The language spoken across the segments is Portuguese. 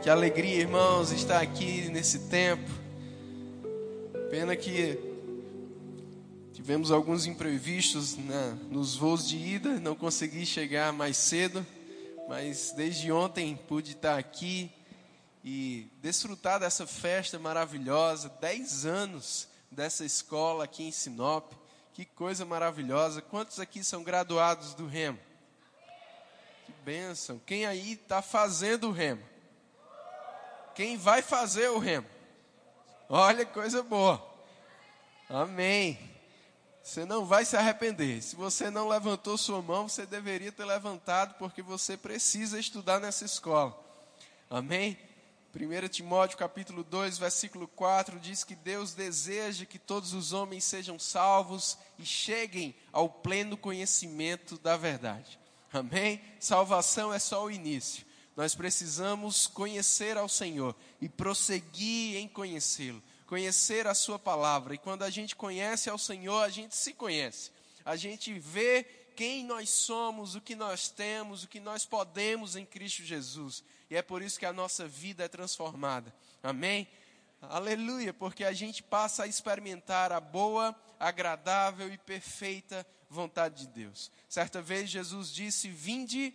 Que alegria, irmãos, estar aqui nesse tempo. Pena que tivemos alguns imprevistos né, nos voos de ida, não consegui chegar mais cedo, mas desde ontem pude estar aqui e desfrutar dessa festa maravilhosa. Dez anos dessa escola aqui em Sinop, que coisa maravilhosa. Quantos aqui são graduados do Remo? Que bênção. Quem aí está fazendo o Remo? Quem vai fazer o Remo? Olha que coisa boa. Amém. Você não vai se arrepender. Se você não levantou sua mão, você deveria ter levantado, porque você precisa estudar nessa escola. Amém? 1 Timóteo capítulo 2, versículo 4 diz que Deus deseja que todos os homens sejam salvos e cheguem ao pleno conhecimento da verdade. Amém? Salvação é só o início. Nós precisamos conhecer ao Senhor e prosseguir em conhecê-lo, conhecer a Sua palavra. E quando a gente conhece ao Senhor, a gente se conhece. A gente vê quem nós somos, o que nós temos, o que nós podemos em Cristo Jesus. E é por isso que a nossa vida é transformada. Amém? Aleluia, porque a gente passa a experimentar a boa, agradável e perfeita vontade de Deus. Certa vez Jesus disse: Vinde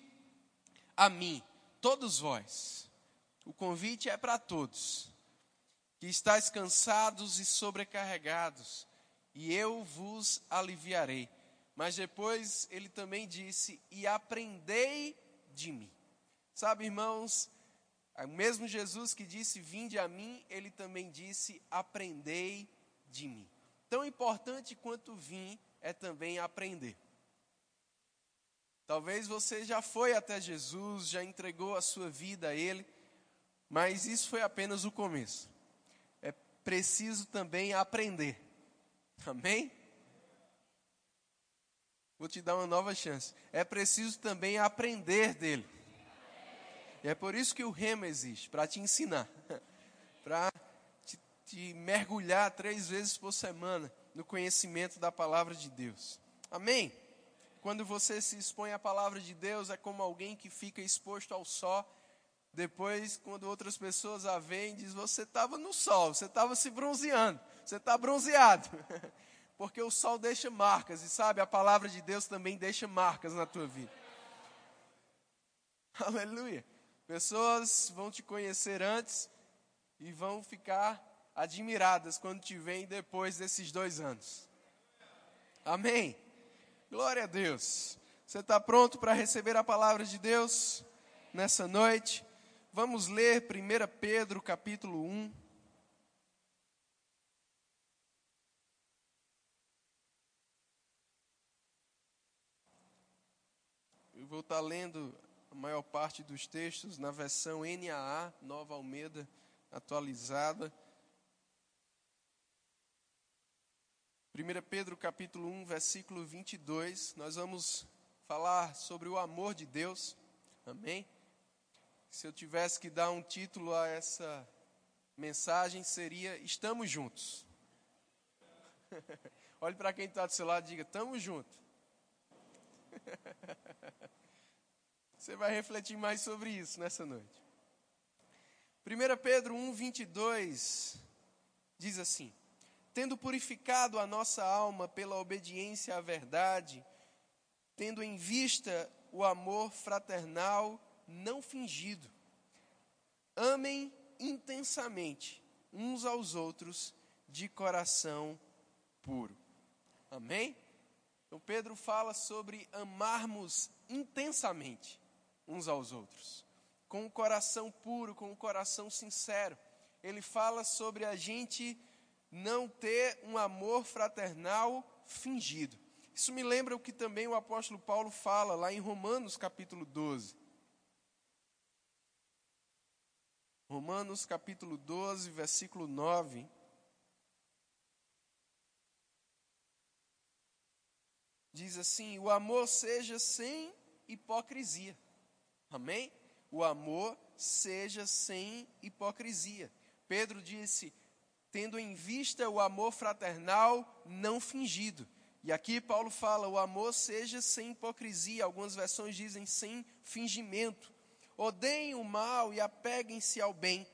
a mim, todos vós. O convite é para todos. Que estáis cansados e sobrecarregados, e eu vos aliviarei. Mas depois ele também disse: E aprendei de mim. Sabe, irmãos, o mesmo Jesus que disse: Vinde a mim, ele também disse: Aprendei de mim. Tão importante quanto vim é também aprender. Talvez você já foi até Jesus, já entregou a sua vida a Ele, mas isso foi apenas o começo. É preciso também aprender. Amém? Vou te dar uma nova chance. É preciso também aprender dele. E é por isso que o rema existe para te ensinar, para te, te mergulhar três vezes por semana no conhecimento da palavra de Deus. Amém? Quando você se expõe à palavra de Deus, é como alguém que fica exposto ao sol. Depois, quando outras pessoas a veem, diz: Você estava no sol, você estava se bronzeando, você está bronzeado. Porque o sol deixa marcas, e sabe, a palavra de Deus também deixa marcas na tua vida. Aleluia. Pessoas vão te conhecer antes e vão ficar admiradas quando te veem depois desses dois anos. Amém? Glória a Deus. Você está pronto para receber a palavra de Deus nessa noite? Vamos ler 1 Pedro capítulo 1. Eu vou estar tá lendo a maior parte dos textos na versão NAA, Nova Almeida, atualizada. 1 Pedro capítulo 1, versículo 22, nós vamos falar sobre o amor de Deus. Amém? Se eu tivesse que dar um título a essa mensagem, seria Estamos Juntos. Olhe para quem está do seu lado e diga: Estamos juntos. Você vai refletir mais sobre isso nessa noite. 1 Pedro 1, 22 diz assim: Tendo purificado a nossa alma pela obediência à verdade, tendo em vista o amor fraternal não fingido, amem intensamente uns aos outros de coração puro. Amém? Então Pedro fala sobre amarmos intensamente uns aos outros, com o coração puro, com o coração sincero. Ele fala sobre a gente não ter um amor fraternal fingido. Isso me lembra o que também o apóstolo Paulo fala lá em Romanos capítulo 12. Romanos capítulo 12, versículo 9. Diz assim: O amor seja sem hipocrisia. Amém? O amor seja sem hipocrisia. Pedro disse, tendo em vista o amor fraternal não fingido. E aqui Paulo fala, o amor seja sem hipocrisia. Algumas versões dizem sem fingimento. odeiem o mal e apeguem-se ao bem.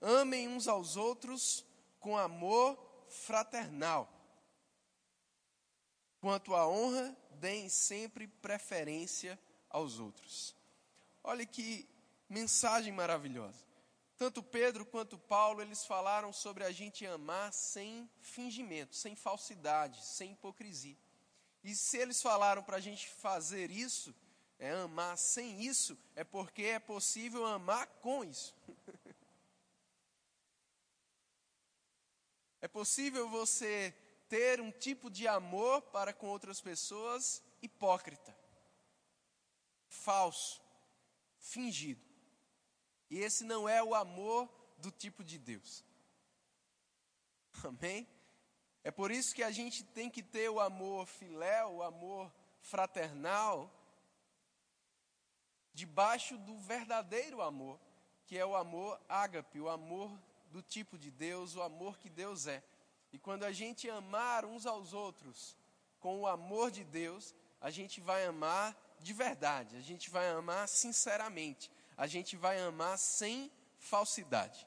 Amem uns aos outros com amor fraternal. Quanto à honra, deem sempre preferência aos outros. Olha que mensagem maravilhosa. Tanto Pedro quanto Paulo, eles falaram sobre a gente amar sem fingimento, sem falsidade, sem hipocrisia. E se eles falaram para a gente fazer isso, é amar sem isso, é porque é possível amar com isso. é possível você ter um tipo de amor para com outras pessoas hipócrita, falso, fingido. E esse não é o amor do tipo de Deus. Amém? É por isso que a gente tem que ter o amor filéu, o amor fraternal, debaixo do verdadeiro amor, que é o amor ágape, o amor do tipo de Deus, o amor que Deus é. E quando a gente amar uns aos outros com o amor de Deus, a gente vai amar de verdade, a gente vai amar sinceramente, a gente vai amar sem falsidade.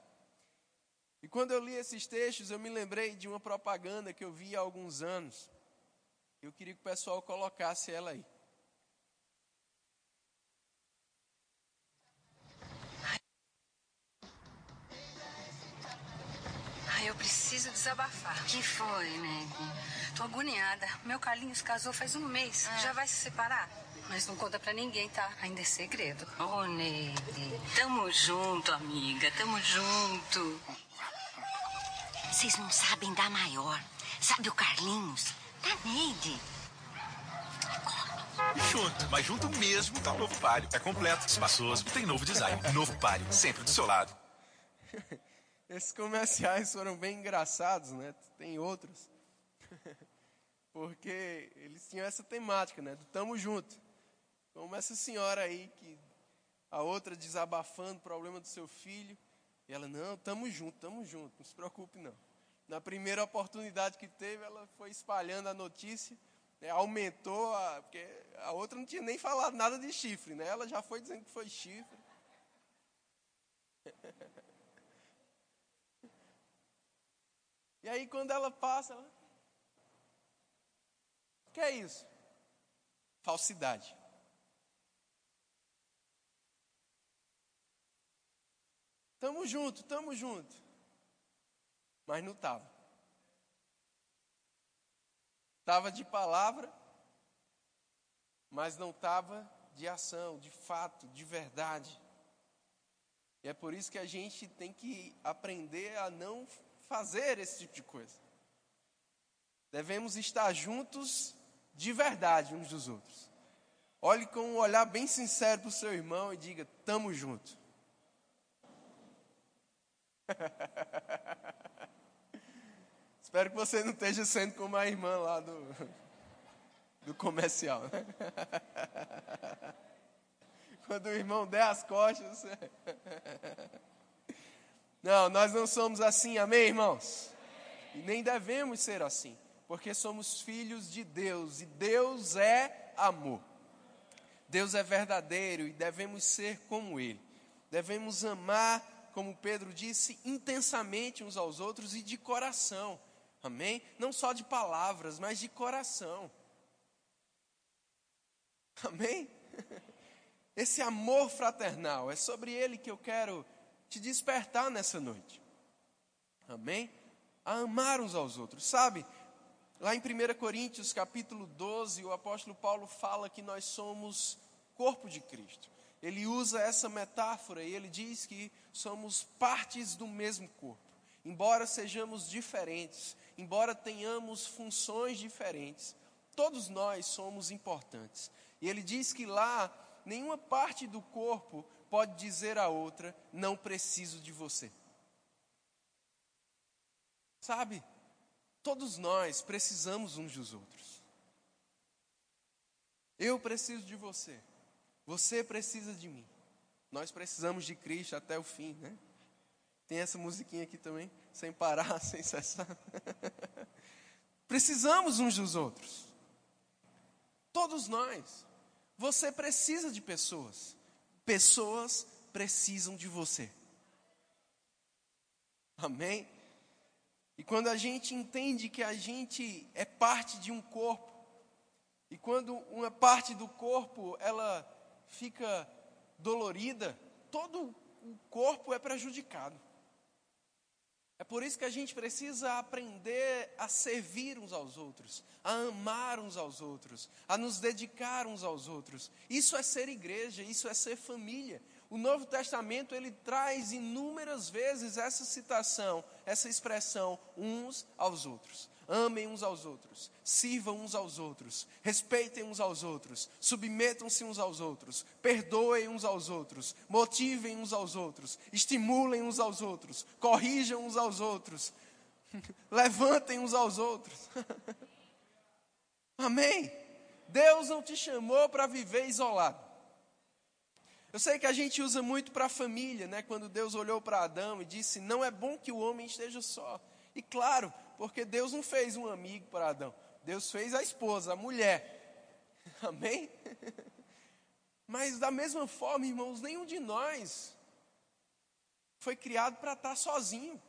E quando eu li esses textos, eu me lembrei de uma propaganda que eu vi há alguns anos. Eu queria que o pessoal colocasse ela aí. eu preciso desabafar. que foi, Meg? Tô agoniada. Meu Carlinhos casou faz um mês. Ah. Já vai se separar? Mas não conta pra ninguém, tá? Ainda é segredo. Ô, oh, Neide. Tamo junto, amiga. Tamo junto. Vocês não sabem da maior. Sabe o Carlinhos? Da Neide. Junto, mas junto mesmo tá o novo Palio. É completo, espaçoso, tem novo design. Novo Palio, sempre do seu lado. Esses comerciais foram bem engraçados, né? Tem outros. Porque eles tinham essa temática, né? Do tamo junto. Como essa senhora aí que a outra desabafando o problema do seu filho, e ela, não, tamo junto, tamo junto, não se preocupe não. Na primeira oportunidade que teve, ela foi espalhando a notícia, né, aumentou, a, porque a outra não tinha nem falado nada de chifre, né? Ela já foi dizendo que foi chifre. E aí quando ela passa, ela... o que é isso? Falsidade. Tamo junto, tamo junto. Mas não tava. Tava de palavra, mas não tava de ação, de fato, de verdade. E é por isso que a gente tem que aprender a não fazer esse tipo de coisa. Devemos estar juntos de verdade uns dos outros. Olhe com um olhar bem sincero para o seu irmão e diga: Tamo junto. Espero que você não esteja sendo como a irmã lá do, do comercial. Né? Quando o irmão der as costas. Não, nós não somos assim, amém, irmãos? E nem devemos ser assim, porque somos filhos de Deus e Deus é amor. Deus é verdadeiro e devemos ser como Ele. Devemos amar, como Pedro disse, intensamente uns aos outros e de coração, amém? Não só de palavras, mas de coração, amém? Esse amor fraternal, é sobre ele que eu quero te despertar nessa noite. Amém? A amar uns aos outros. Sabe, lá em 1 Coríntios capítulo 12, o apóstolo Paulo fala que nós somos corpo de Cristo. Ele usa essa metáfora e ele diz que somos partes do mesmo corpo. Embora sejamos diferentes, embora tenhamos funções diferentes, todos nós somos importantes. E ele diz que lá nenhuma parte do corpo pode dizer a outra: não preciso de você. Sabe, todos nós precisamos uns dos outros. Eu preciso de você, você precisa de mim. Nós precisamos de Cristo até o fim, né? Tem essa musiquinha aqui também, sem parar, sem cessar. Precisamos uns dos outros. Todos nós. Você precisa de pessoas pessoas precisam de você. Amém? E quando a gente entende que a gente é parte de um corpo, e quando uma parte do corpo ela fica dolorida, todo o corpo é prejudicado. É por isso que a gente precisa aprender a servir uns aos outros, a amar uns aos outros, a nos dedicar uns aos outros. Isso é ser igreja, isso é ser família. O Novo Testamento ele traz inúmeras vezes essa citação, essa expressão uns aos outros. Amem uns aos outros, sirvam uns aos outros, respeitem uns aos outros, submetam-se uns aos outros, perdoem uns aos outros, motivem uns aos outros, estimulem uns aos outros, corrijam uns aos outros, levantem uns aos outros. Amém? Deus não te chamou para viver isolado. Eu sei que a gente usa muito para a família, né? Quando Deus olhou para Adão e disse: Não é bom que o homem esteja só. E claro, porque Deus não fez um amigo para Adão, Deus fez a esposa, a mulher. Amém? Mas da mesma forma, irmãos, nenhum de nós foi criado para estar sozinho.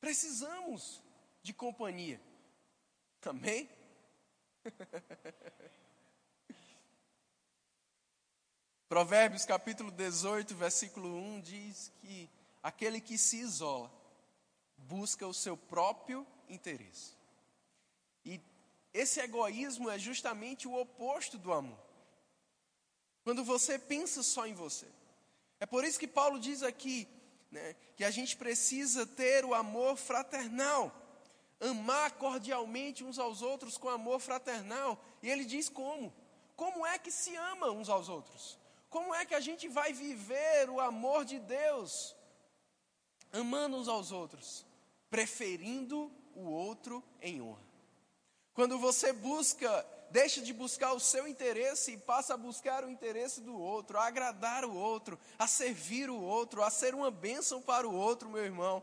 Precisamos de companhia. Amém? Provérbios capítulo 18, versículo 1 diz que aquele que se isola busca o seu próprio interesse. E esse egoísmo é justamente o oposto do amor. Quando você pensa só em você. É por isso que Paulo diz aqui né, que a gente precisa ter o amor fraternal, amar cordialmente uns aos outros com amor fraternal. E ele diz como? Como é que se ama uns aos outros? Como é que a gente vai viver o amor de Deus? Amando uns aos outros preferindo o outro em honra. Quando você busca, deixa de buscar o seu interesse e passa a buscar o interesse do outro, a agradar o outro, a servir o outro, a ser uma bênção para o outro, meu irmão,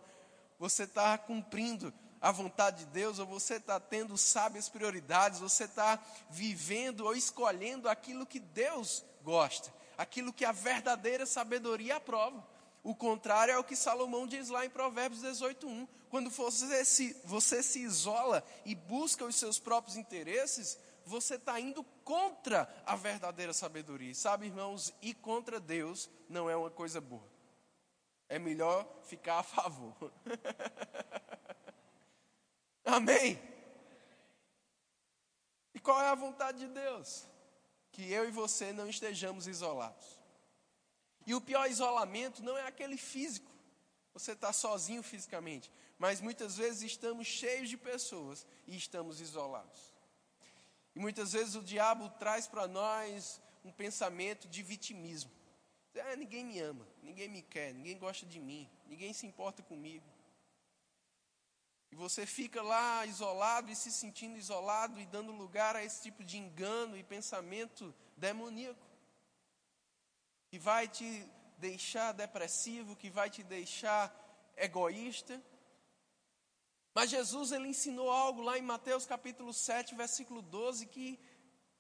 você está cumprindo a vontade de Deus, ou você está tendo sábias prioridades, você está vivendo ou escolhendo aquilo que Deus gosta, aquilo que a verdadeira sabedoria aprova. O contrário é o que Salomão diz lá em Provérbios 18:1. Quando você se, você se isola e busca os seus próprios interesses, você está indo contra a verdadeira sabedoria. Sabe, irmãos, ir contra Deus não é uma coisa boa. É melhor ficar a favor. Amém? E qual é a vontade de Deus? Que eu e você não estejamos isolados. E o pior isolamento não é aquele físico, você está sozinho fisicamente, mas muitas vezes estamos cheios de pessoas e estamos isolados. E muitas vezes o diabo traz para nós um pensamento de vitimismo. É, ninguém me ama, ninguém me quer, ninguém gosta de mim, ninguém se importa comigo. E você fica lá isolado e se sentindo isolado e dando lugar a esse tipo de engano e pensamento demoníaco que vai te deixar depressivo, que vai te deixar egoísta. Mas Jesus ele ensinou algo lá em Mateus capítulo 7, versículo 12, que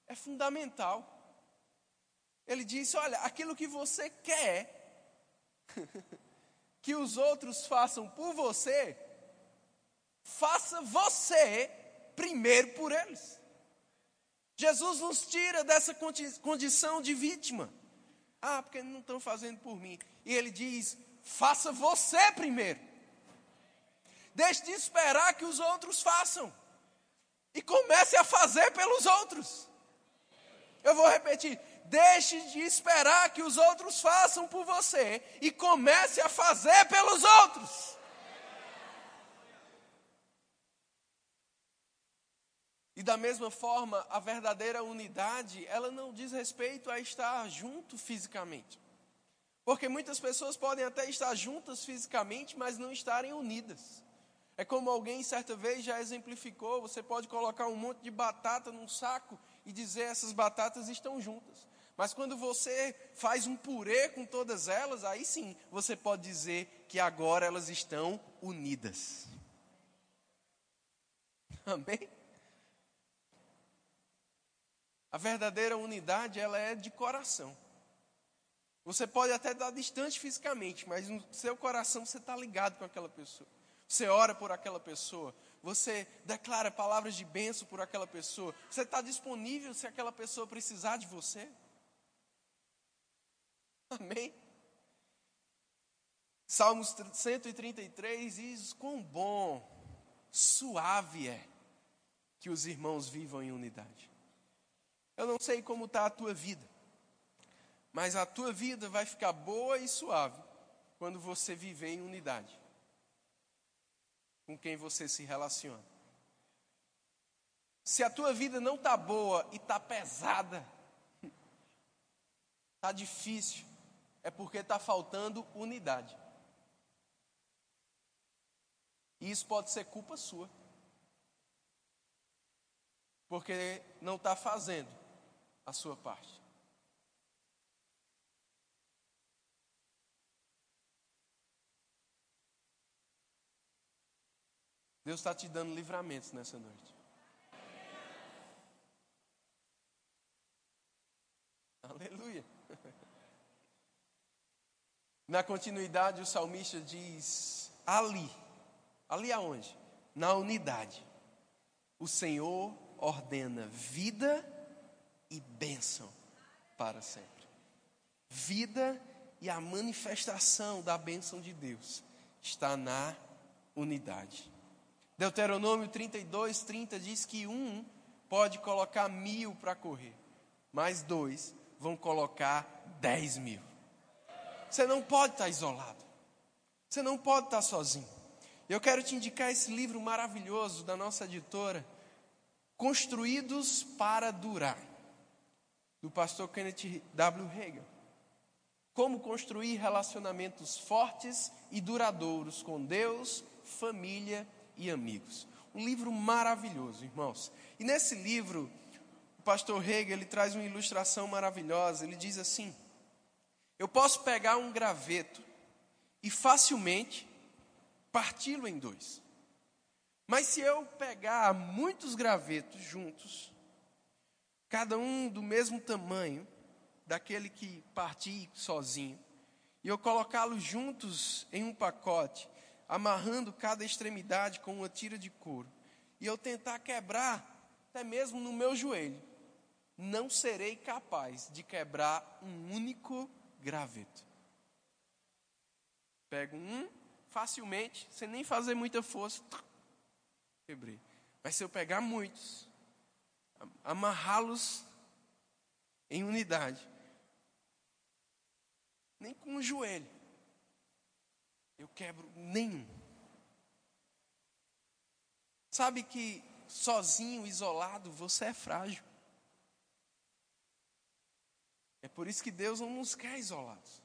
é fundamental. Ele disse: Olha, aquilo que você quer que os outros façam por você, faça você primeiro por eles. Jesus nos tira dessa condição de vítima. Ah, porque não estão fazendo por mim. E ele diz: faça você primeiro. Deixe de esperar que os outros façam. E comece a fazer pelos outros. Eu vou repetir. Deixe de esperar que os outros façam por você e comece a fazer pelos outros. E da mesma forma, a verdadeira unidade, ela não diz respeito a estar junto fisicamente. Porque muitas pessoas podem até estar juntas fisicamente, mas não estarem unidas. É como alguém certa vez já exemplificou: você pode colocar um monte de batata num saco e dizer essas batatas estão juntas. Mas quando você faz um purê com todas elas, aí sim você pode dizer que agora elas estão unidas. Amém? A verdadeira unidade, ela é de coração. Você pode até estar distante fisicamente, mas no seu coração você está ligado com aquela pessoa. Você ora por aquela pessoa. Você declara palavras de bênção por aquela pessoa. Você está disponível se aquela pessoa precisar de você. Amém? Salmos 133 diz: Quão bom, suave é que os irmãos vivam em unidade. Eu não sei como está a tua vida, mas a tua vida vai ficar boa e suave quando você viver em unidade com quem você se relaciona. Se a tua vida não está boa e está pesada, está difícil, é porque está faltando unidade. E isso pode ser culpa sua. Porque não está fazendo a sua parte. Deus está te dando livramentos nessa noite. Aleluia. Na continuidade, o salmista diz: ali, ali aonde? Na unidade. O Senhor ordena vida e bênção para sempre. Vida e a manifestação da bênção de Deus está na unidade. Deuteronômio 32, 30 diz que um pode colocar mil para correr, mas dois vão colocar dez mil. Você não pode estar isolado, você não pode estar sozinho. Eu quero te indicar esse livro maravilhoso da nossa editora, Construídos para Durar, do pastor Kenneth W. Hagin. Como construir relacionamentos fortes e duradouros com Deus, família e e amigos. Um livro maravilhoso, irmãos. E nesse livro, o pastor Hegel ele traz uma ilustração maravilhosa. Ele diz assim: Eu posso pegar um graveto e facilmente parti-lo em dois. Mas se eu pegar muitos gravetos juntos, cada um do mesmo tamanho daquele que parti sozinho, e eu colocá-los juntos em um pacote, amarrando cada extremidade com uma tira de couro, e eu tentar quebrar até mesmo no meu joelho, não serei capaz de quebrar um único graveto. Pego um facilmente, sem nem fazer muita força, quebrei. Mas se eu pegar muitos, amarrá-los em unidade, nem com o joelho, eu quebro nenhum. Sabe que sozinho, isolado, você é frágil. É por isso que Deus não nos quer isolados.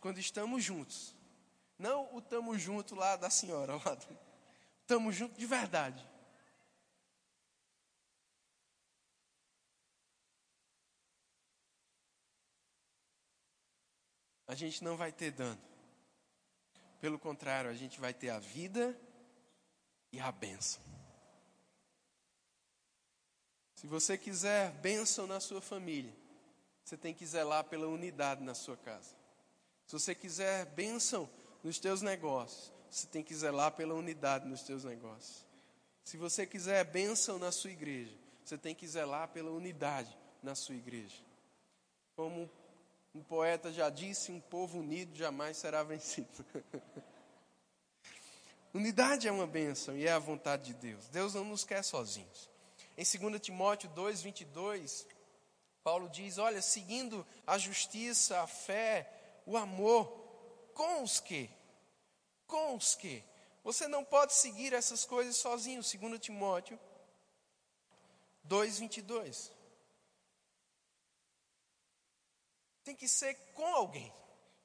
Quando estamos juntos, não o estamos junto lá da senhora, estamos juntos de verdade. A gente não vai ter dano. Pelo contrário, a gente vai ter a vida e a bênção. Se você quiser bênção na sua família, você tem que zelar pela unidade na sua casa. Se você quiser bênção nos teus negócios, você tem que zelar pela unidade nos teus negócios. Se você quiser bênção na sua igreja, você tem que zelar pela unidade na sua igreja. Como um poeta já disse: um povo unido jamais será vencido. Unidade é uma bênção e é a vontade de Deus. Deus não nos quer sozinhos. Em 2 Timóteo 2, 22, Paulo diz: Olha, seguindo a justiça, a fé, o amor, com os que? Com os que? Você não pode seguir essas coisas sozinho. 2 Timóteo 2, 22. Tem que ser com alguém.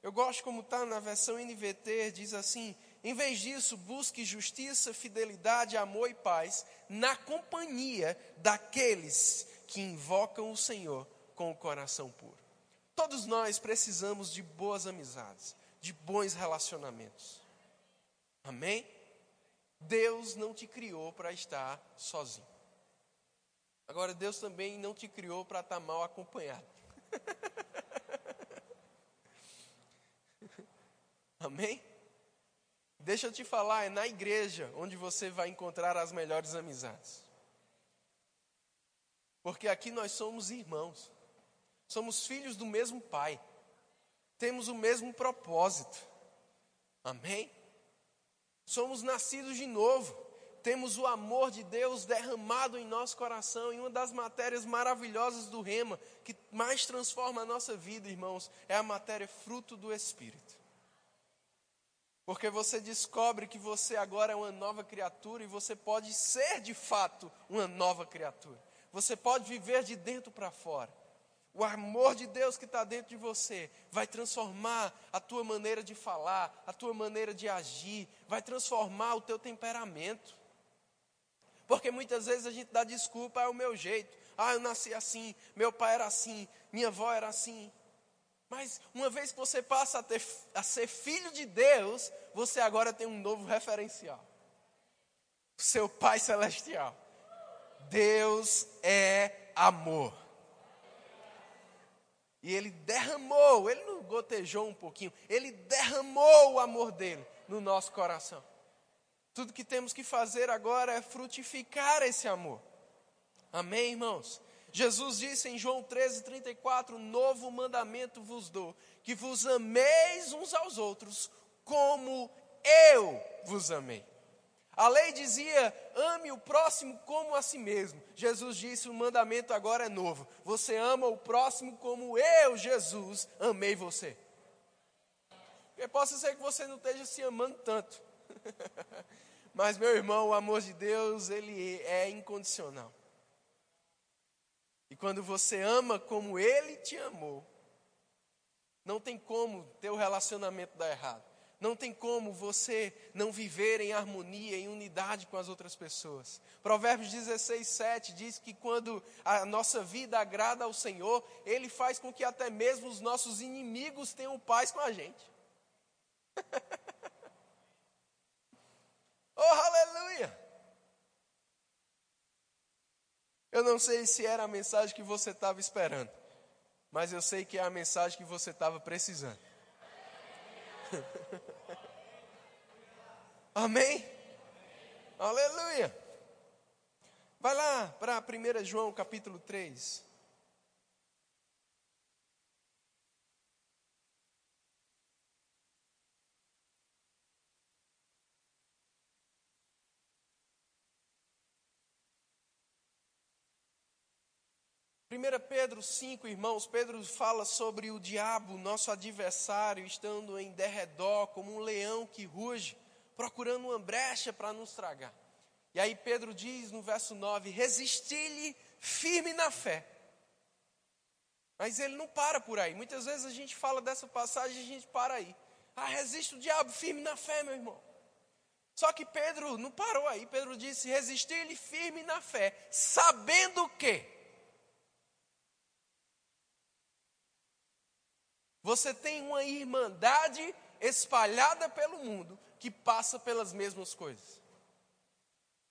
Eu gosto como está na versão NVT, diz assim: em vez disso, busque justiça, fidelidade, amor e paz na companhia daqueles que invocam o Senhor com o coração puro. Todos nós precisamos de boas amizades, de bons relacionamentos. Amém? Deus não te criou para estar sozinho. Agora, Deus também não te criou para estar mal acompanhado. Amém? Deixa eu te falar, é na igreja onde você vai encontrar as melhores amizades. Porque aqui nós somos irmãos, somos filhos do mesmo Pai, temos o mesmo propósito. Amém? Somos nascidos de novo, temos o amor de Deus derramado em nosso coração, e uma das matérias maravilhosas do Rema, que mais transforma a nossa vida, irmãos, é a matéria fruto do Espírito. Porque você descobre que você agora é uma nova criatura e você pode ser de fato uma nova criatura. Você pode viver de dentro para fora. O amor de Deus que está dentro de você vai transformar a tua maneira de falar, a tua maneira de agir, vai transformar o teu temperamento. Porque muitas vezes a gente dá desculpa, é o meu jeito. Ah, eu nasci assim, meu pai era assim, minha avó era assim. Mas uma vez que você passa a, ter, a ser filho de Deus, você agora tem um novo referencial. Seu Pai Celestial. Deus é amor. E Ele derramou, Ele não gotejou um pouquinho, Ele derramou o amor dele no nosso coração. Tudo que temos que fazer agora é frutificar esse amor. Amém, irmãos? Jesus disse em João 13, 34: Novo mandamento vos dou, que vos ameis uns aos outros, como eu vos amei. A lei dizia: ame o próximo como a si mesmo. Jesus disse: o mandamento agora é novo. Você ama o próximo como eu, Jesus, amei você. Porque possa ser que você não esteja se amando tanto. Mas, meu irmão, o amor de Deus, ele é incondicional. Quando você ama como Ele te amou, não tem como teu relacionamento dar errado. Não tem como você não viver em harmonia, em unidade com as outras pessoas. Provérbios 16, 7 diz que quando a nossa vida agrada ao Senhor, Ele faz com que até mesmo os nossos inimigos tenham paz com a gente. oh, aleluia! Eu não sei se era a mensagem que você estava esperando, mas eu sei que é a mensagem que você estava precisando. Amém? Aleluia! Vai lá para 1 João capítulo 3. 1 Pedro 5, irmãos, Pedro fala sobre o diabo, nosso adversário, estando em derredor, como um leão que ruge, procurando uma brecha para nos tragar. E aí Pedro diz no verso 9: resisti-lhe firme na fé. Mas ele não para por aí. Muitas vezes a gente fala dessa passagem e a gente para aí. Ah, resiste o diabo firme na fé, meu irmão. Só que Pedro não parou aí. Pedro disse: resistir-lhe firme na fé, sabendo que Você tem uma irmandade espalhada pelo mundo que passa pelas mesmas coisas.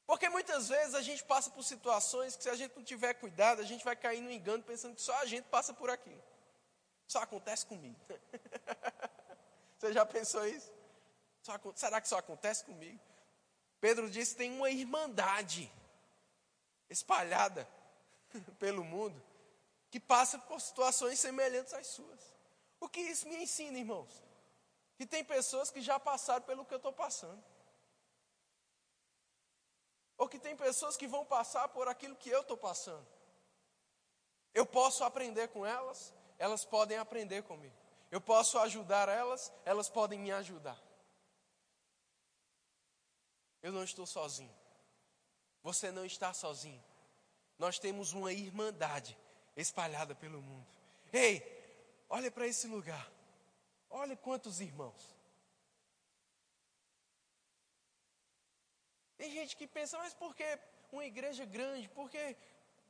Porque muitas vezes a gente passa por situações que, se a gente não tiver cuidado, a gente vai cair no engano pensando que só a gente passa por aquilo. Só acontece comigo. Você já pensou isso? Só, será que só acontece comigo? Pedro disse: tem uma irmandade espalhada pelo mundo que passa por situações semelhantes às suas. O que isso me ensina, irmãos? Que tem pessoas que já passaram pelo que eu estou passando. Ou que tem pessoas que vão passar por aquilo que eu estou passando. Eu posso aprender com elas, elas podem aprender comigo. Eu posso ajudar elas, elas podem me ajudar. Eu não estou sozinho. Você não está sozinho. Nós temos uma irmandade espalhada pelo mundo. Ei, Olha para esse lugar. Olha quantos irmãos. Tem gente que pensa, mas por que uma igreja grande? Por que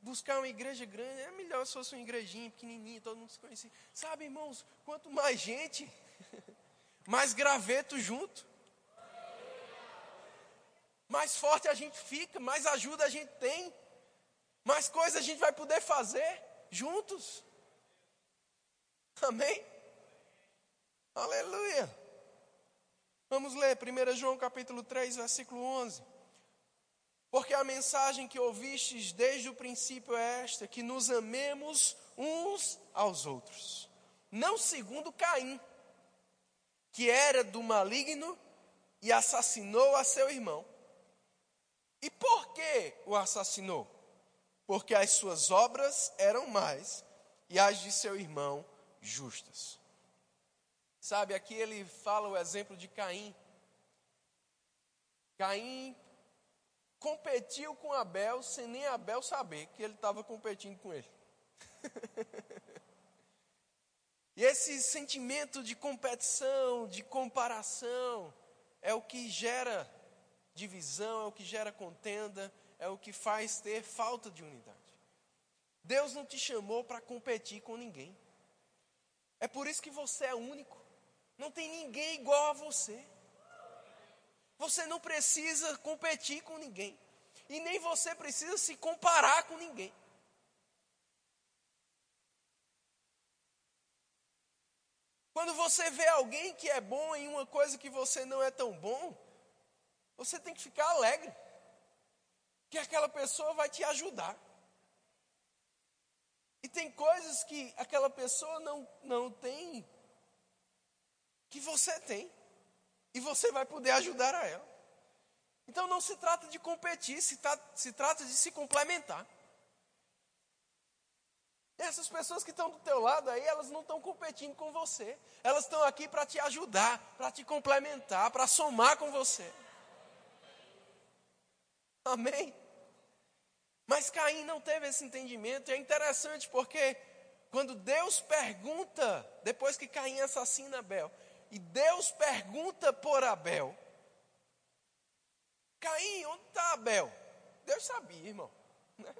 buscar uma igreja grande? É melhor se fosse uma igrejinha pequenininha, todo mundo se conhecia. Sabe, irmãos, quanto mais gente, mais graveto junto. Mais forte a gente fica, mais ajuda a gente tem, mais coisas a gente vai poder fazer juntos. Amém? Aleluia. Vamos ler 1 João capítulo 3, versículo 11. Porque a mensagem que ouvistes desde o princípio é esta: que nos amemos uns aos outros. Não segundo Caim, que era do maligno e assassinou a seu irmão. E por que o assassinou? Porque as suas obras eram mais e as de seu irmão justas. Sabe, aqui ele fala o exemplo de Caim. Caim competiu com Abel sem nem Abel saber que ele estava competindo com ele. e esse sentimento de competição, de comparação, é o que gera divisão, é o que gera contenda, é o que faz ter falta de unidade. Deus não te chamou para competir com ninguém. É por isso que você é único. Não tem ninguém igual a você. Você não precisa competir com ninguém. E nem você precisa se comparar com ninguém. Quando você vê alguém que é bom em uma coisa que você não é tão bom, você tem que ficar alegre. Que aquela pessoa vai te ajudar. E tem coisas que aquela pessoa não, não tem, que você tem. E você vai poder ajudar a ela. Então não se trata de competir, se, tra se trata de se complementar. Essas pessoas que estão do teu lado aí, elas não estão competindo com você. Elas estão aqui para te ajudar, para te complementar, para somar com você. Amém? Mas Caim não teve esse entendimento, e é interessante porque quando Deus pergunta, depois que Caim assassina Abel, e Deus pergunta por Abel, Caim, onde está Abel? Deus sabia, irmão.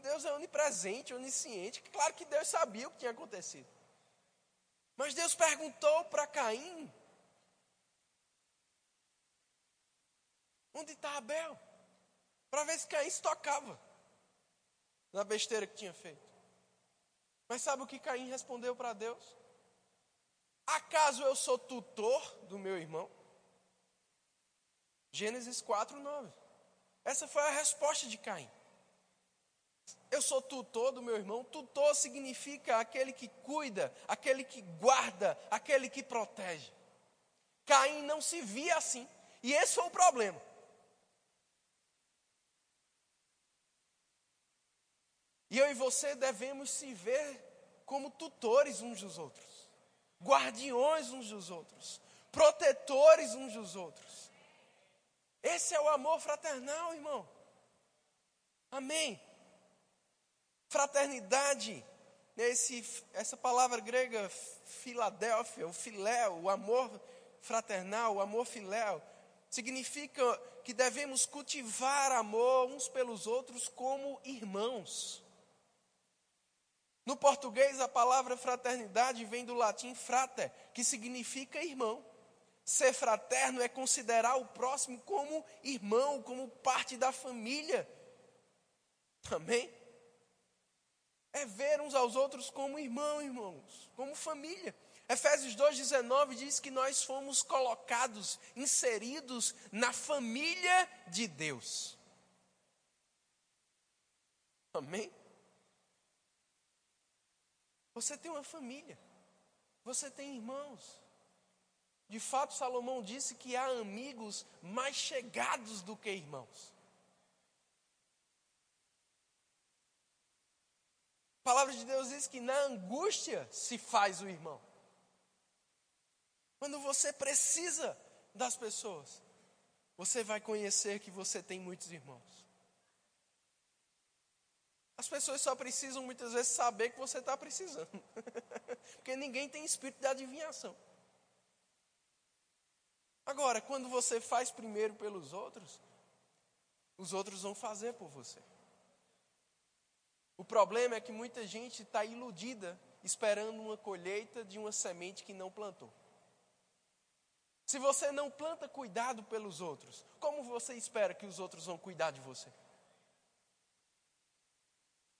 Deus é onipresente, onisciente. Claro que Deus sabia o que tinha acontecido. Mas Deus perguntou para Caim: Onde está Abel? Para ver se Caim se tocava na besteira que tinha feito. Mas sabe o que Caim respondeu para Deus? Acaso eu sou tutor do meu irmão? Gênesis 4, 9. Essa foi a resposta de Caim. Eu sou tutor do meu irmão. Tutor significa aquele que cuida, aquele que guarda, aquele que protege. Caim não se via assim. E esse foi o problema. E eu e você devemos se ver como tutores uns dos outros, guardiões uns dos outros, protetores uns dos outros. Esse é o amor fraternal, irmão. Amém. Fraternidade, esse, essa palavra grega Filadélfia, o filéu, o amor fraternal, o amor filéu, significa que devemos cultivar amor uns pelos outros como irmãos. No português, a palavra fraternidade vem do latim frater, que significa irmão. Ser fraterno é considerar o próximo como irmão, como parte da família. Amém? É ver uns aos outros como irmão, irmãos, como família. Efésios 2,19 diz que nós fomos colocados, inseridos na família de Deus. Amém? Você tem uma família. Você tem irmãos. De fato, Salomão disse que há amigos mais chegados do que irmãos. A palavra de Deus diz que na angústia se faz o irmão. Quando você precisa das pessoas, você vai conhecer que você tem muitos irmãos. As pessoas só precisam muitas vezes saber que você está precisando. Porque ninguém tem espírito de adivinhação. Agora, quando você faz primeiro pelos outros, os outros vão fazer por você. O problema é que muita gente está iludida esperando uma colheita de uma semente que não plantou. Se você não planta cuidado pelos outros, como você espera que os outros vão cuidar de você?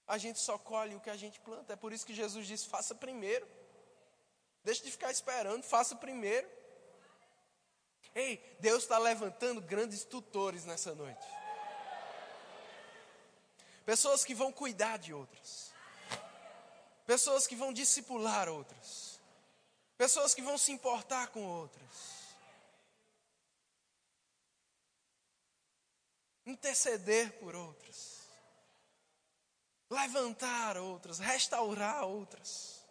A gente só colhe o que a gente planta. É por isso que Jesus disse: faça primeiro. Deixe de ficar esperando, faça primeiro. Ei, Deus está levantando grandes tutores nessa noite. Pessoas que vão cuidar de outras. Pessoas que vão discipular outras. Pessoas que vão se importar com outras. Interceder por outras. Levantar outras, restaurar outras.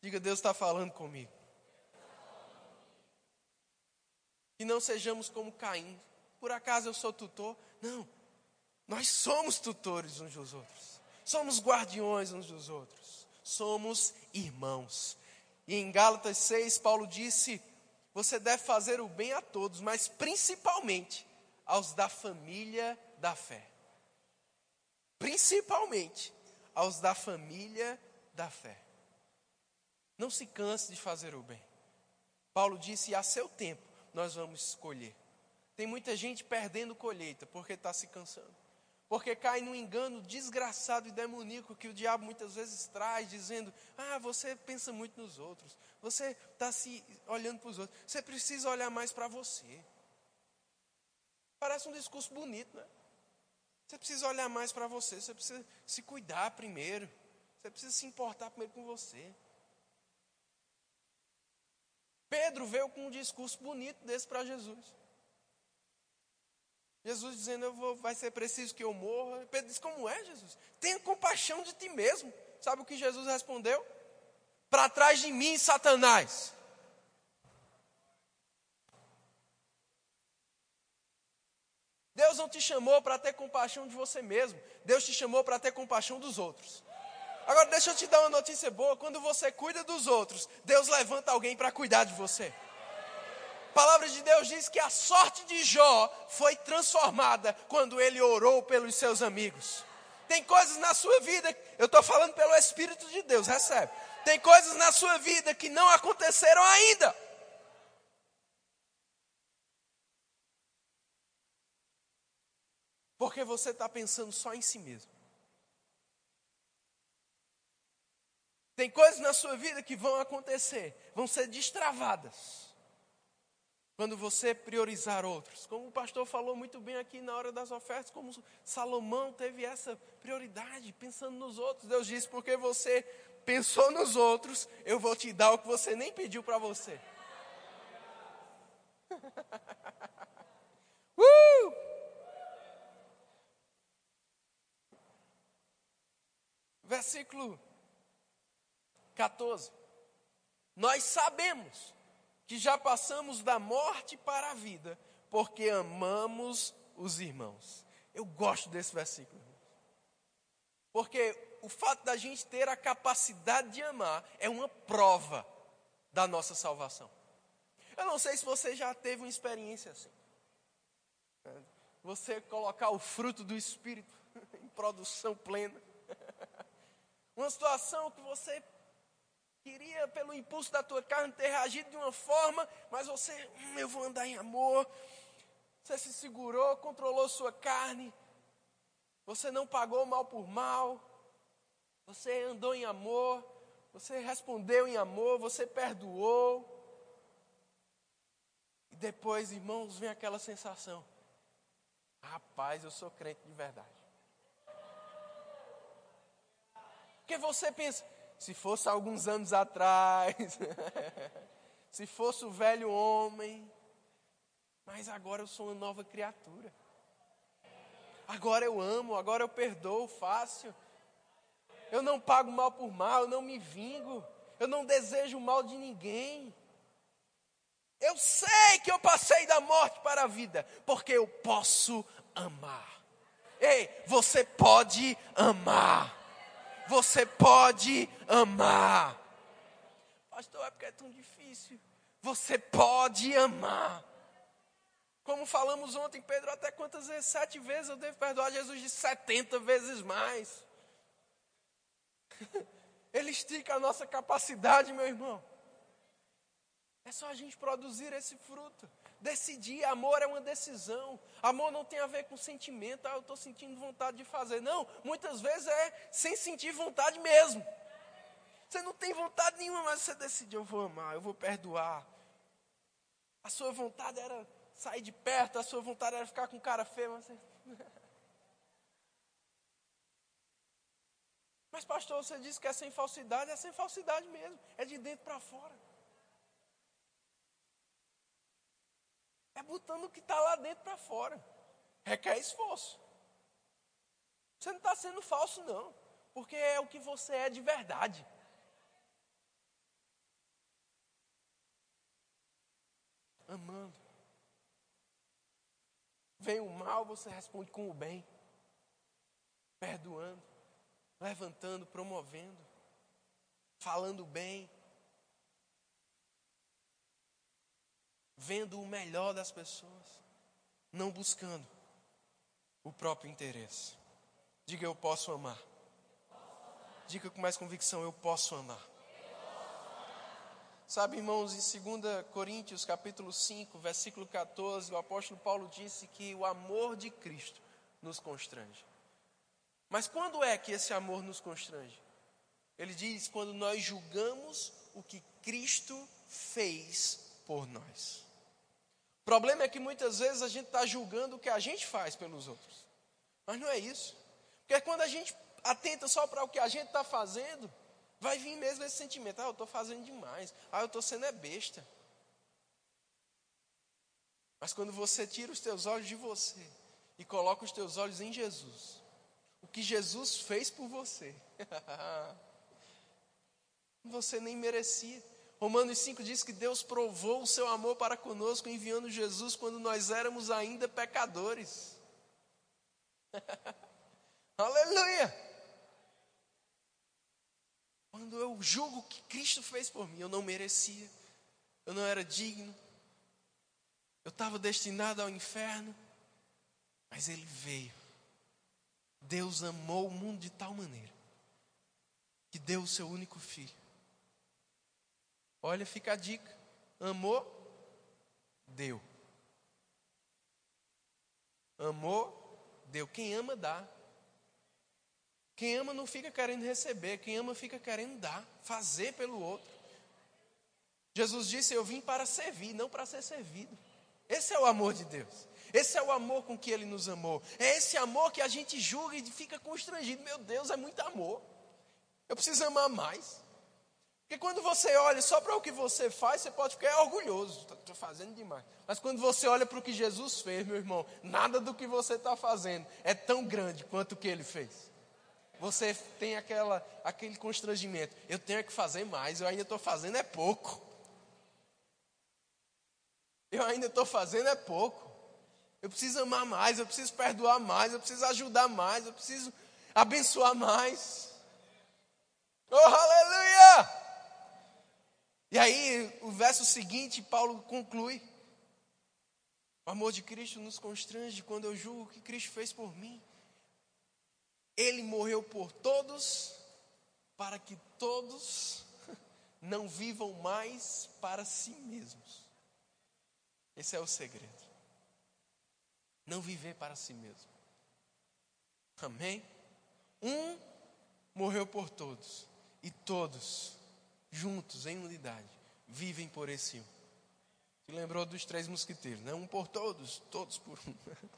Diga, Deus está falando comigo. Que não sejamos como Caim. Por acaso eu sou tutor? Não. Nós somos tutores uns dos outros. Somos guardiões uns dos outros. Somos irmãos. E em Gálatas 6, Paulo disse: Você deve fazer o bem a todos, mas principalmente aos da família da fé. Principalmente aos da família da fé. Não se canse de fazer o bem. Paulo disse: a seu tempo nós vamos escolher. Tem muita gente perdendo colheita porque está se cansando. Porque cai no engano desgraçado e demoníaco que o diabo muitas vezes traz, dizendo: Ah, você pensa muito nos outros, você está se olhando para os outros, você precisa olhar mais para você. Parece um discurso bonito, né? Você precisa olhar mais para você, você precisa se cuidar primeiro, você precisa se importar primeiro com você. Pedro veio com um discurso bonito desse para Jesus. Jesus dizendo, vou, vai ser preciso que eu morra. Pedro disse, como é, Jesus? Tenha compaixão de ti mesmo. Sabe o que Jesus respondeu? Para trás de mim, Satanás. Deus não te chamou para ter compaixão de você mesmo. Deus te chamou para ter compaixão dos outros. Agora, deixa eu te dar uma notícia boa: quando você cuida dos outros, Deus levanta alguém para cuidar de você. A palavra de Deus diz que a sorte de Jó foi transformada quando ele orou pelos seus amigos. Tem coisas na sua vida, eu estou falando pelo Espírito de Deus, recebe. Tem coisas na sua vida que não aconteceram ainda. Porque você está pensando só em si mesmo. Tem coisas na sua vida que vão acontecer, vão ser destravadas. Quando você priorizar outros. Como o pastor falou muito bem aqui na hora das ofertas, como Salomão teve essa prioridade, pensando nos outros. Deus disse: porque você pensou nos outros, eu vou te dar o que você nem pediu para você. Versículo 14. Nós sabemos que já passamos da morte para a vida, porque amamos os irmãos. Eu gosto desse versículo. Porque o fato da gente ter a capacidade de amar é uma prova da nossa salvação. Eu não sei se você já teve uma experiência assim. Você colocar o fruto do Espírito em produção plena. Uma situação que você queria, pelo impulso da tua carne, ter reagido de uma forma, mas você, hum, eu vou andar em amor. Você se segurou, controlou sua carne. Você não pagou mal por mal. Você andou em amor. Você respondeu em amor. Você perdoou. E depois, irmãos, vem aquela sensação: rapaz, eu sou crente de verdade. Porque você pensa, se fosse alguns anos atrás, se fosse o velho homem, mas agora eu sou uma nova criatura. Agora eu amo, agora eu perdoo fácil. Eu não pago mal por mal, eu não me vingo, eu não desejo mal de ninguém. Eu sei que eu passei da morte para a vida, porque eu posso amar. Ei, você pode amar você pode amar. Pastor, é porque é tão difícil. Você pode amar. Como falamos ontem, Pedro, até quantas vezes? Sete vezes eu devo perdoar. Jesus disse setenta vezes mais. Ele estica a nossa capacidade, meu irmão. É só a gente produzir esse fruto. Decidir, amor é uma decisão. Amor não tem a ver com sentimento, ah, eu estou sentindo vontade de fazer. Não, muitas vezes é sem sentir vontade mesmo. Você não tem vontade nenhuma, mas você decide, eu vou amar, eu vou perdoar. A sua vontade era sair de perto, a sua vontade era ficar com cara feio, mas você... Mas, pastor, você disse que é sem falsidade, é sem falsidade mesmo, é de dentro para fora. É botando o que está lá dentro para fora. Requer esforço. Você não está sendo falso, não, porque é o que você é de verdade. Amando. Vem o mal, você responde com o bem, perdoando levantando, promovendo, falando bem, vendo o melhor das pessoas, não buscando o próprio interesse. Diga eu posso amar. Diga com mais convicção, eu posso amar. Sabe, irmãos, em 2 Coríntios, capítulo 5, versículo 14, o apóstolo Paulo disse que o amor de Cristo nos constrange. Mas quando é que esse amor nos constrange? Ele diz: quando nós julgamos o que Cristo fez por nós. O problema é que muitas vezes a gente está julgando o que a gente faz pelos outros. Mas não é isso. Porque quando a gente atenta só para o que a gente está fazendo, vai vir mesmo esse sentimento: ah, eu estou fazendo demais, ah, eu estou sendo é besta. Mas quando você tira os teus olhos de você e coloca os teus olhos em Jesus, o que Jesus fez por você. você nem merecia. Romanos 5 diz que Deus provou o seu amor para conosco, enviando Jesus quando nós éramos ainda pecadores. Aleluia! Quando eu julgo o que Cristo fez por mim, eu não merecia, eu não era digno, eu estava destinado ao inferno, mas Ele veio Deus amou o mundo de tal maneira que deu o seu único filho. Olha, fica a dica. Amou, deu. Amou, deu. Quem ama, dá. Quem ama não fica querendo receber, quem ama fica querendo dar, fazer pelo outro. Jesus disse: Eu vim para servir, não para ser servido. Esse é o amor de Deus. Esse é o amor com que Ele nos amou. É esse amor que a gente julga e fica constrangido. Meu Deus, é muito amor. Eu preciso amar mais. Porque quando você olha só para o que você faz, você pode ficar orgulhoso. Estou fazendo demais. Mas quando você olha para o que Jesus fez, meu irmão, nada do que você está fazendo é tão grande quanto o que Ele fez. Você tem aquela, aquele constrangimento. Eu tenho que fazer mais, eu ainda estou fazendo é pouco. Eu ainda estou fazendo é pouco. Eu preciso amar mais, eu preciso perdoar mais, eu preciso ajudar mais, eu preciso abençoar mais. Oh, aleluia! E aí, o verso seguinte, Paulo conclui: O amor de Cristo nos constrange quando eu julgo o que Cristo fez por mim. Ele morreu por todos, para que todos não vivam mais para si mesmos. Esse é o segredo. Não viver para si mesmo. Amém? Um morreu por todos, e todos, juntos, em unidade, vivem por esse um. Se lembrou dos três mosquiteiros, né? Um por todos, todos por um.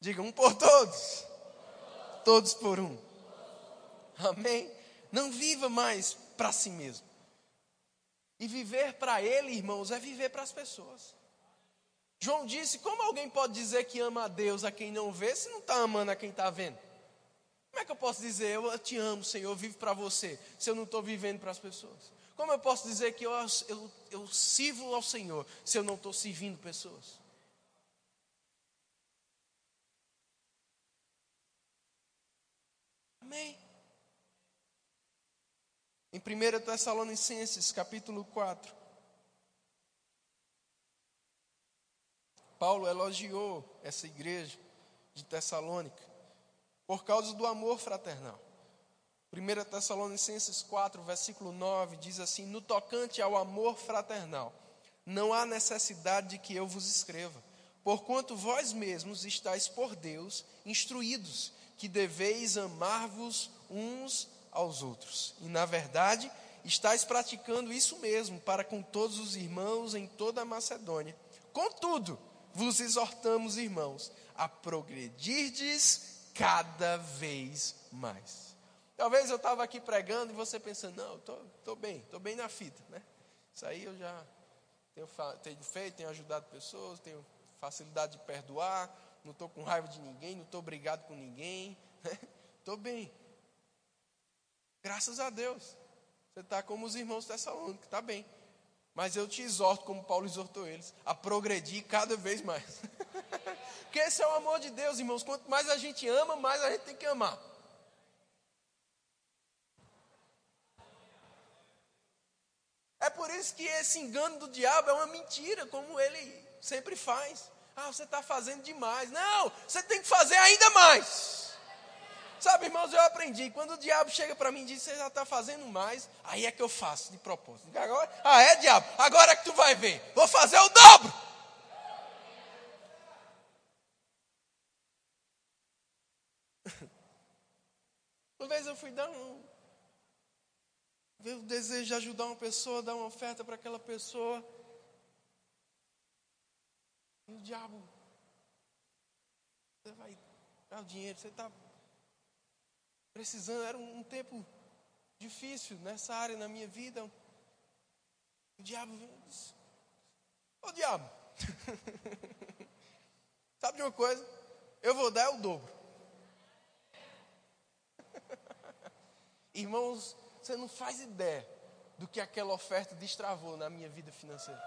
Diga, um por todos, todos por um. Amém? Não viva mais para si mesmo. E viver para Ele, irmãos, é viver para as pessoas. João disse: como alguém pode dizer que ama a Deus a quem não vê, se não está amando a quem está vendo? Como é que eu posso dizer, eu te amo, Senhor, eu vivo para você, se eu não estou vivendo para as pessoas? Como eu posso dizer que eu, eu, eu sirvo ao Senhor, se eu não estou servindo pessoas? Amém. Em 1 Tessalonicenses, capítulo 4, Paulo elogiou essa igreja de Tessalônica por causa do amor fraternal. 1 Tessalonicenses 4, versículo 9 diz assim: No tocante ao amor fraternal, não há necessidade de que eu vos escreva, porquanto vós mesmos estáis por Deus instruídos que deveis amar-vos uns aos outros. E na verdade, estáis praticando isso mesmo para com todos os irmãos em toda a Macedônia. Contudo, vos exortamos, irmãos, a progredirdes cada vez mais. Talvez eu estava aqui pregando e você pensando, não, estou bem, estou bem na fita, né? Isso aí eu já tenho, tenho feito, tenho ajudado pessoas, tenho facilidade de perdoar, não estou com raiva de ninguém, não estou brigado com ninguém, estou né? bem. Graças a Deus. Você está como os irmãos Tessalônicos, está bem. Mas eu te exorto, como Paulo exortou eles, a progredir cada vez mais. Porque esse é o amor de Deus, irmãos. Quanto mais a gente ama, mais a gente tem que amar. É por isso que esse engano do diabo é uma mentira, como ele sempre faz. Ah, você está fazendo demais. Não, você tem que fazer ainda mais. Sabe, irmãos, eu aprendi. Quando o diabo chega para mim e diz, você já está fazendo mais, aí é que eu faço de propósito. Agora, ah, é, diabo? Agora é que tu vai ver. Vou fazer o dobro. Uma vez eu fui dar um. Veio o desejo de ajudar uma pessoa, dar uma oferta para aquela pessoa. E o diabo. Você vai dar o dinheiro, você está precisando, era um, tempo difícil nessa área na minha vida. O diabo disse: Ô diabo, sabe de uma coisa? Eu vou dar o dobro. Irmãos, você não faz ideia do que aquela oferta destravou na minha vida financeira.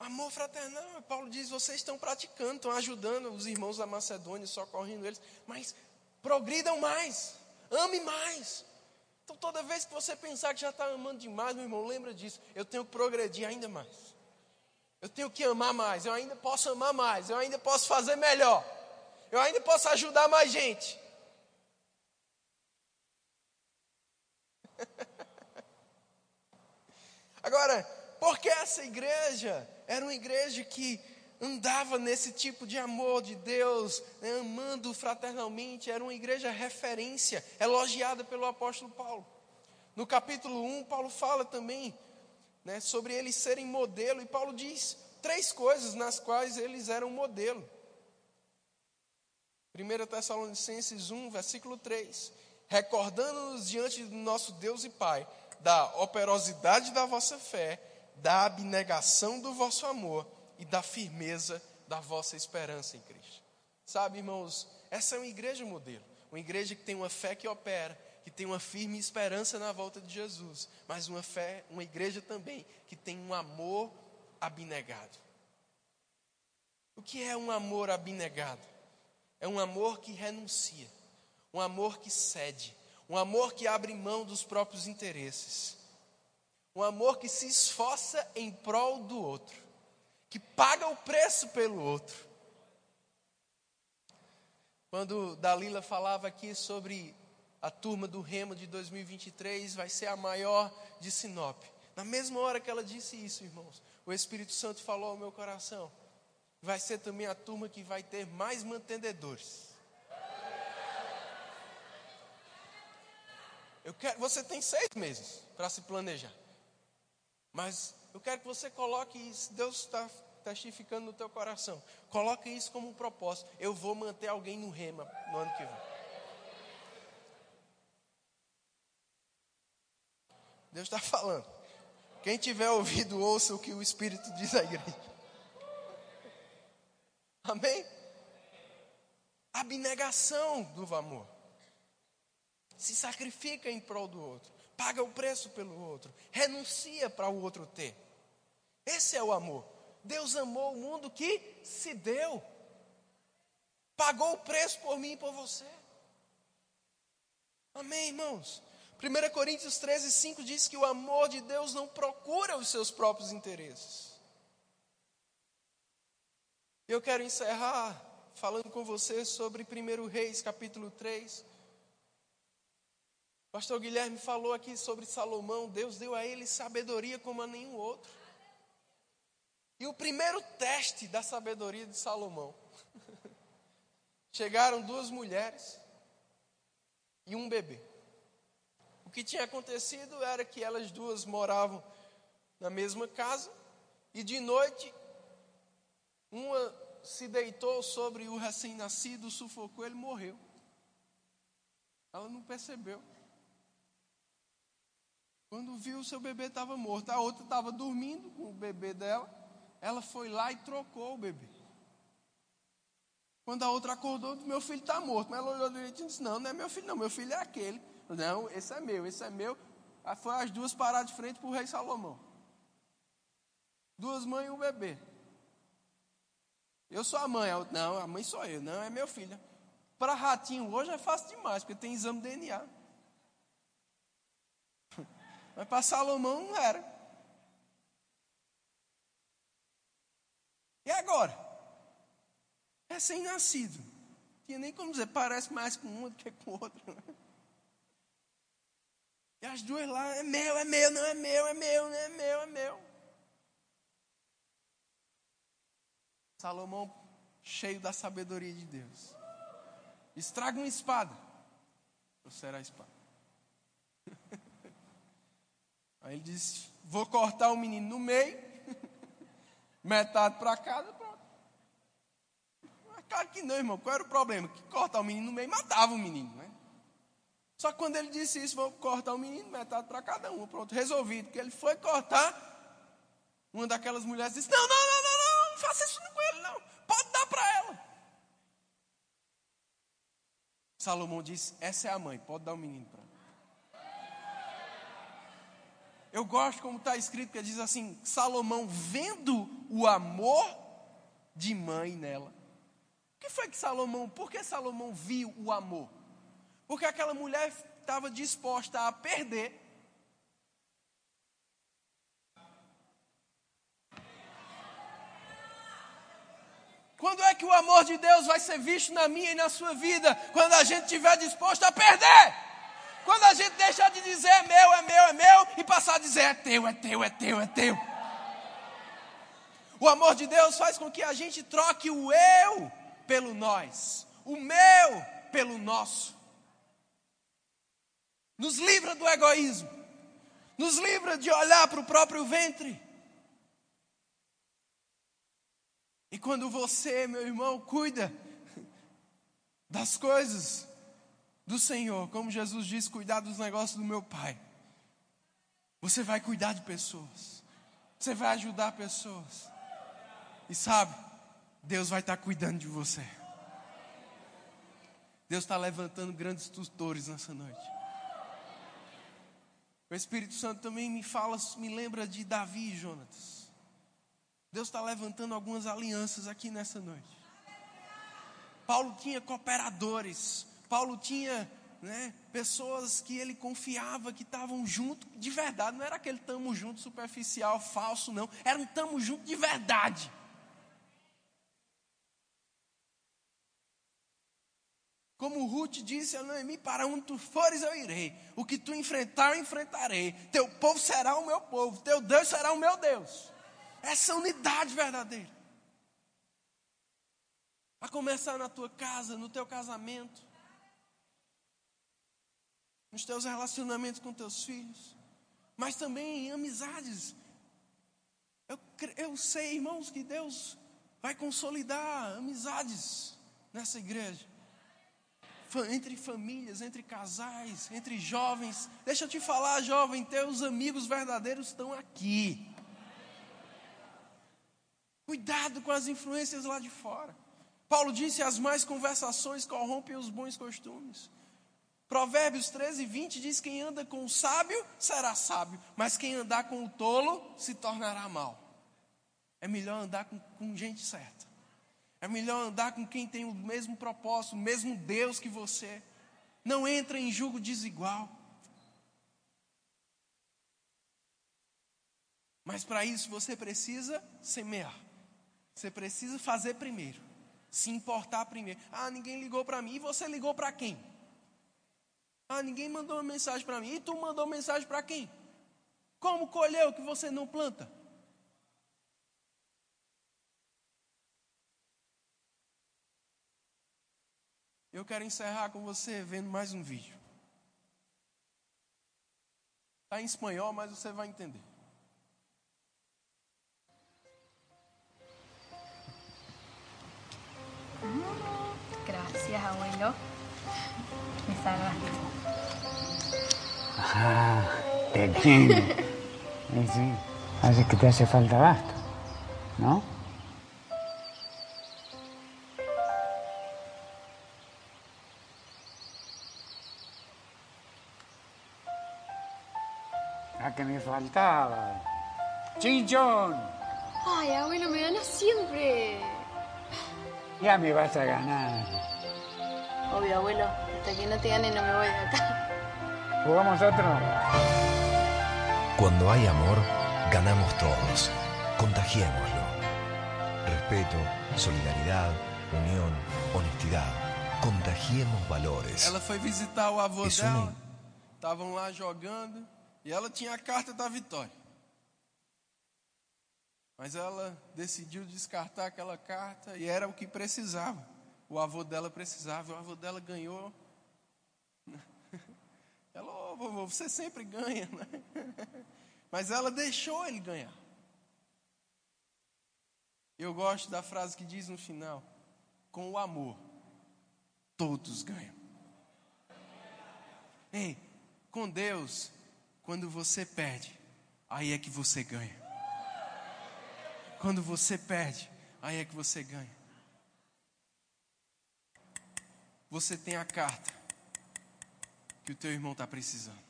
Amor fraternal, Paulo diz: vocês estão praticando, estão ajudando os irmãos da Macedônia, socorrendo eles, mas progridam mais, ame mais. Então, toda vez que você pensar que já está amando demais, meu irmão, lembra disso. Eu tenho que progredir ainda mais. Eu tenho que amar mais. Eu ainda posso amar mais. Eu ainda posso fazer melhor. Eu ainda posso ajudar mais gente. Agora, porque essa igreja era uma igreja que andava nesse tipo de amor de Deus, né, amando fraternalmente, era uma igreja referência, elogiada pelo apóstolo Paulo. No capítulo 1, Paulo fala também né, sobre eles serem modelo, e Paulo diz três coisas nas quais eles eram modelo. 1 Tessalonicenses 1, versículo 3: Recordando-nos diante do nosso Deus e Pai da operosidade da vossa fé da abnegação do vosso amor e da firmeza da vossa esperança em Cristo. Sabe, irmãos, essa é uma igreja modelo, uma igreja que tem uma fé que opera, que tem uma firme esperança na volta de Jesus, mas uma fé, uma igreja também que tem um amor abnegado. O que é um amor abnegado? É um amor que renuncia, um amor que cede, um amor que abre mão dos próprios interesses um amor que se esforça em prol do outro, que paga o preço pelo outro. Quando Dalila falava aqui sobre a turma do Remo de 2023, vai ser a maior de Sinop. Na mesma hora que ela disse isso, irmãos, o Espírito Santo falou ao meu coração: vai ser também a turma que vai ter mais mantendedores. Eu quero, você tem seis meses para se planejar. Mas eu quero que você coloque isso, Deus está testificando no teu coração. Coloque isso como um propósito. Eu vou manter alguém no rema no ano que vem. Deus está falando. Quem tiver ouvido, ouça o que o Espírito diz à igreja. Amém? Abnegação do amor. Se sacrifica em prol do outro paga o preço pelo outro, renuncia para o outro ter. Esse é o amor. Deus amou o mundo que se deu, pagou o preço por mim e por você. Amém, irmãos? 1 Coríntios 13, 5 diz que o amor de Deus não procura os seus próprios interesses. Eu quero encerrar falando com você sobre 1 Reis, capítulo 3, Pastor Guilherme falou aqui sobre Salomão. Deus deu a ele sabedoria como a nenhum outro. E o primeiro teste da sabedoria de Salomão chegaram duas mulheres e um bebê. O que tinha acontecido era que elas duas moravam na mesma casa e de noite uma se deitou sobre o recém-nascido, sufocou, ele morreu. Ela não percebeu. Quando viu, o seu bebê estava morto. A outra estava dormindo com o bebê dela. Ela foi lá e trocou o bebê. Quando a outra acordou, meu filho está morto. Mas ela olhou direitinho e disse: Não, não é meu filho, não. Meu filho é aquele. Não, esse é meu, esse é meu. Aí foi as duas parar de frente para o rei Salomão. Duas mães e um bebê. Eu sou a mãe. A outra, não, a mãe sou eu. Não, é meu filho. Para ratinho hoje é fácil demais, porque tem exame de DNA. Mas para Salomão não era. E agora? Recém-nascido. Tinha nem como dizer, parece mais com uma do que com outra. E as duas lá, é meu, é meu, não é meu, é meu, não é meu, é meu. Salomão, cheio da sabedoria de Deus, estraga uma espada, ou será a espada? Aí ele disse: Vou cortar o menino no meio, metade para cada, pronto. Claro que não, irmão. Qual era o problema? Que cortar o menino no meio matava o menino, né? Só que quando ele disse isso, vou cortar o menino, metade para cada um. Pronto, resolvido. Porque ele foi cortar, uma daquelas mulheres disse: Não, não, não, não, não, não faça isso com ele, não. Pode dar para ela. Salomão disse: Essa é a mãe, pode dar o menino para ela. Eu gosto como está escrito, que diz assim: Salomão vendo o amor de mãe nela. O que foi que Salomão, por que Salomão viu o amor? Porque aquela mulher estava disposta a perder. Quando é que o amor de Deus vai ser visto na minha e na sua vida? Quando a gente estiver disposto a perder. Quando a gente deixar de dizer é meu, é meu, é meu, e passar a dizer é teu, é teu, é teu, é teu. O amor de Deus faz com que a gente troque o eu pelo nós, o meu pelo nosso. Nos livra do egoísmo, nos livra de olhar para o próprio ventre. E quando você, meu irmão, cuida das coisas do Senhor, como Jesus disse, cuidar dos negócios do meu Pai. Você vai cuidar de pessoas, você vai ajudar pessoas, e sabe, Deus vai estar cuidando de você. Deus está levantando grandes tutores nessa noite. O Espírito Santo também me fala, me lembra de Davi e Jonatas. Deus está levantando algumas alianças aqui nessa noite. Paulo tinha cooperadores, Paulo tinha né, pessoas que ele confiava que estavam junto de verdade. Não era aquele tamo junto superficial, falso, não. Era um tamo junto de verdade. Como Ruth disse a Noemi: Para onde tu fores, eu irei. O que tu enfrentar, eu enfrentarei. Teu povo será o meu povo. Teu Deus será o meu Deus. Essa unidade verdadeira. A começar na tua casa, no teu casamento nos teus relacionamentos com teus filhos, mas também em amizades. Eu, eu sei, irmãos, que Deus vai consolidar amizades nessa igreja. Entre famílias, entre casais, entre jovens. Deixa eu te falar, jovem, teus amigos verdadeiros estão aqui. Cuidado com as influências lá de fora. Paulo disse: as más conversações corrompem os bons costumes. Provérbios 13, 20 diz: Quem anda com o sábio será sábio, mas quem andar com o tolo se tornará mal. É melhor andar com, com gente certa. É melhor andar com quem tem o mesmo propósito, o mesmo Deus que você. Não entra em julgo desigual. Mas para isso você precisa semear. Você precisa fazer primeiro. Se importar primeiro. Ah, ninguém ligou para mim. E você ligou para quem? Ah, ninguém mandou uma mensagem para mim. E tu mandou mensagem para quem? Como colheu o que você não planta? Eu quero encerrar com você vendo mais um vídeo. Está em espanhol, mas você vai entender. Gracias, abuelo. Me salvaste. Ah, te entiendo. Y sí, hace que te hace falta gasto, ¿no? Faltaba. ¡Chinchón! Ay, abuelo, me ganas siempre. Ya me vas a ganar. Obvio, abuelo. Hasta que no te gane no me voy de acá. ¿Jugamos otro? Cuando hay amor, ganamos todos. Contagiémoslo. Respeto, solidaridad, unión, honestidad. Contagiemos valores. Ela foi visitar o avô dela. Estavam lá jogando e ela tinha a carta da vitória. Mas ela decidiu descartar aquela carta e era o que precisava. O avô dela precisava, o avô dela ganhou. Ela, ô vovô, você sempre ganha, né? Mas ela deixou ele ganhar. Eu gosto da frase que diz no final: com o amor, todos ganham. Ei, com Deus, quando você perde, aí é que você ganha. Quando você perde, aí é que você ganha. Você tem a carta que o teu irmão está precisando.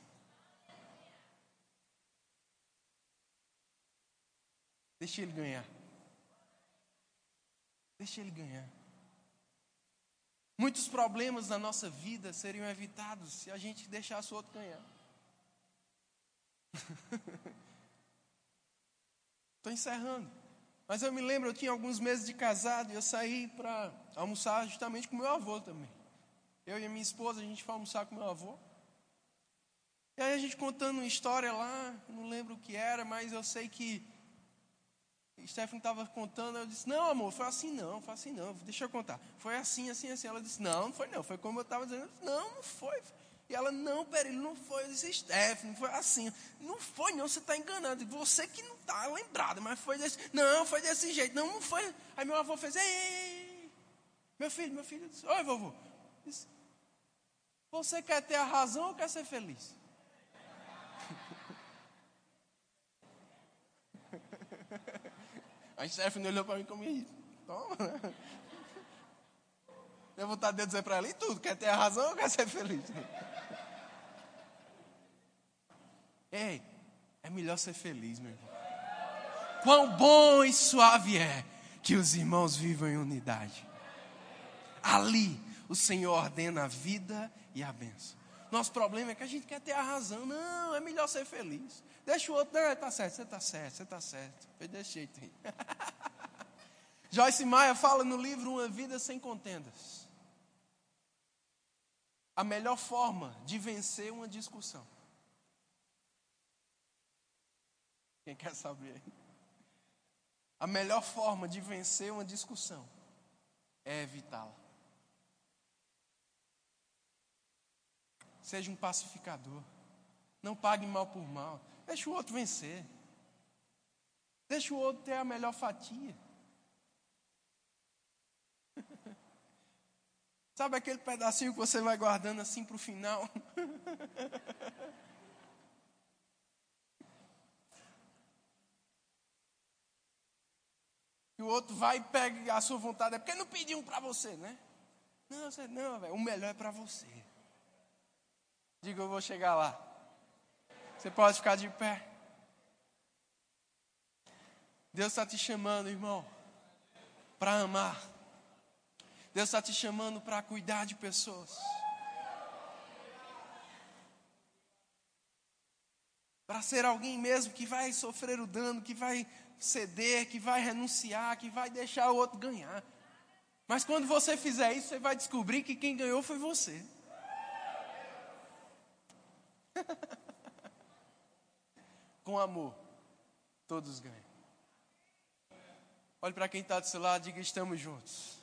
Deixa ele ganhar. Deixa ele ganhar. Muitos problemas na nossa vida seriam evitados se a gente deixasse o outro ganhar. Estou encerrando. Mas eu me lembro, eu tinha alguns meses de casado e eu saí para almoçar justamente com meu avô também. Eu e minha esposa, a gente foi almoçar com meu avô. E aí a gente contando uma história lá, não lembro o que era, mas eu sei que Stephanie estava contando, eu disse, não amor, foi assim não, foi assim não, deixa eu contar. Foi assim, assim, assim. Ela disse, não, não foi não, foi como eu estava dizendo. Eu disse, não, não foi. E ela, não, peraí, não foi. Eu disse, Stephanie, foi assim. Não foi não, você está enganado. Você que não está lembrado, mas foi desse, não, foi desse jeito. Não, não foi. Aí meu avô fez, ei, ei, ei. meu filho, meu filho, disse, oi vovô. Disse, você quer ter a razão ou quer ser feliz? A Stephanie olhou para mim como. Toma. Eu vou estar de dizer para ela tudo. Quer ter a razão ou quer ser feliz? Ei, é melhor ser feliz, meu irmão. Quão bom e suave é que os irmãos vivam em unidade. Ali o Senhor ordena a vida e a bênção. Nosso problema é que a gente quer ter a razão. Não, é melhor ser feliz. Deixa o outro, não, tá certo, você tá certo, você tá certo. Foi desse jeito aí. Joyce Maia fala no livro Uma Vida Sem Contendas. A melhor forma de vencer uma discussão. Quem quer saber? A melhor forma de vencer uma discussão é evitá-la. Seja um pacificador. Não pague mal por mal. Deixa o outro vencer. Deixa o outro ter a melhor fatia. Sabe aquele pedacinho que você vai guardando assim para o final? que o outro vai e pega a sua vontade. É porque não pediu para você, né? Não, você, não, velho. O melhor é para você. Diga, eu vou chegar lá. Você pode ficar de pé. Deus está te chamando, irmão, para amar. Deus está te chamando para cuidar de pessoas. Para ser alguém mesmo que vai sofrer o dano, que vai ceder, que vai renunciar, que vai deixar o outro ganhar. Mas quando você fizer isso, você vai descobrir que quem ganhou foi você. Com amor, todos ganham. Olhe para quem está do seu lado e diga: estamos juntos.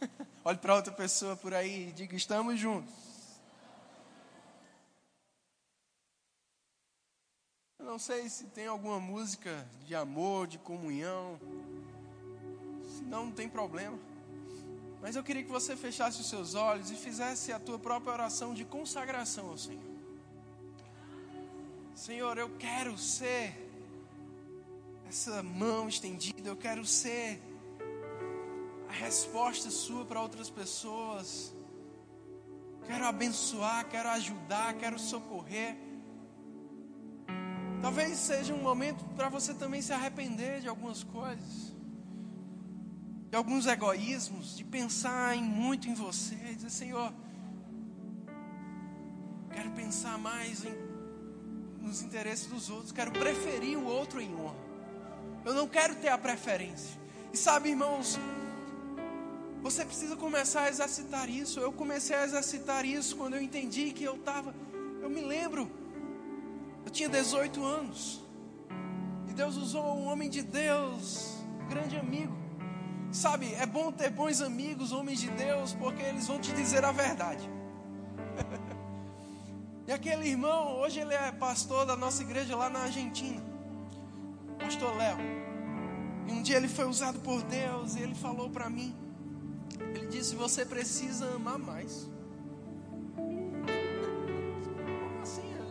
Olhe para outra pessoa por aí e diga: estamos juntos. Eu não sei se tem alguma música de amor, de comunhão. Se não, não tem problema. Mas eu queria que você fechasse os seus olhos e fizesse a tua própria oração de consagração ao Senhor. Senhor, eu quero ser essa mão estendida, eu quero ser resposta sua para outras pessoas. Quero abençoar, quero ajudar, quero socorrer. Talvez seja um momento para você também se arrepender de algumas coisas, de alguns egoísmos, de pensar em muito em você, dizer, Senhor, quero pensar mais em, nos interesses dos outros, quero preferir o outro em honra. Eu não quero ter a preferência. E sabe, irmãos, você precisa começar a exercitar isso. Eu comecei a exercitar isso quando eu entendi que eu estava. Eu me lembro, eu tinha 18 anos. E Deus usou um homem de Deus, um grande amigo. Sabe, é bom ter bons amigos, homens de Deus, porque eles vão te dizer a verdade. e aquele irmão, hoje ele é pastor da nossa igreja lá na Argentina. Pastor Léo. E um dia ele foi usado por Deus e ele falou para mim. Ele disse: Você precisa amar mais. Como assim? Eu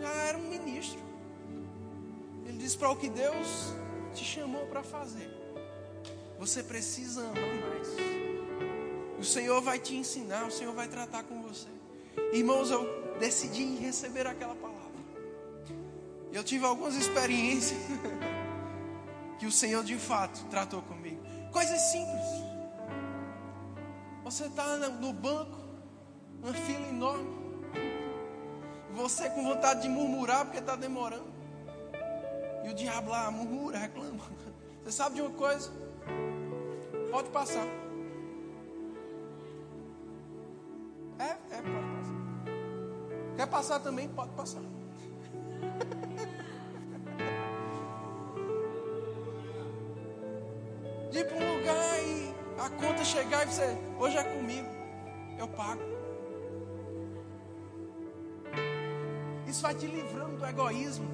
já era um ministro. Ele disse: Para o que Deus te chamou para fazer, você precisa amar mais. O Senhor vai te ensinar, o Senhor vai tratar com você. Irmãos, eu decidi receber aquela palavra. Eu tive algumas experiências que o Senhor de fato tratou comigo. Coisas simples. Você está no banco, uma fila enorme. Você com vontade de murmurar porque está demorando. E o diabo lá murmura, reclama. Você sabe de uma coisa? Pode passar. É, é, pode passar. Quer passar também? Pode passar. Conta chegar e você, hoje é comigo, eu pago. Isso vai te livrando do egoísmo,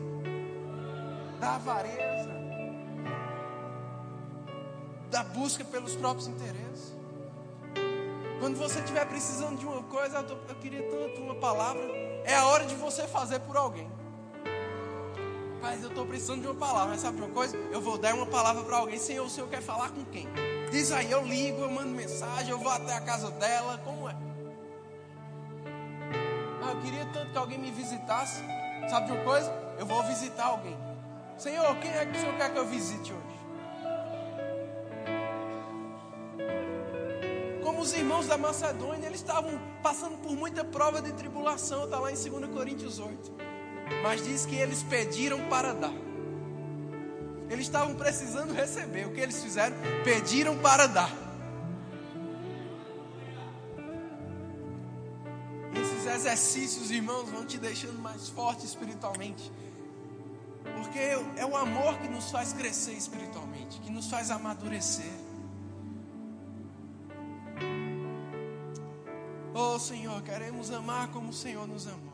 da avareza, da busca pelos próprios interesses. Quando você estiver precisando de uma coisa, eu, tô, eu queria tanto uma palavra, é a hora de você fazer por alguém. Mas eu estou precisando de uma palavra, sabe de uma coisa? Eu vou dar uma palavra para alguém, Senhor, o Senhor quer falar com quem? Diz aí, eu ligo, eu mando mensagem, eu vou até a casa dela, como é? Ah, eu queria tanto que alguém me visitasse. Sabe de uma coisa? Eu vou visitar alguém. Senhor, quem é que o Senhor quer que eu visite hoje? Como os irmãos da Macedônia, eles estavam passando por muita prova de tribulação, está lá em 2 Coríntios 8. Mas diz que eles pediram para dar. Eles estavam precisando receber. O que eles fizeram? Pediram para dar. Esses exercícios, irmãos, vão te deixando mais forte espiritualmente. Porque é o amor que nos faz crescer espiritualmente, que nos faz amadurecer. Oh Senhor, queremos amar como o Senhor nos amou.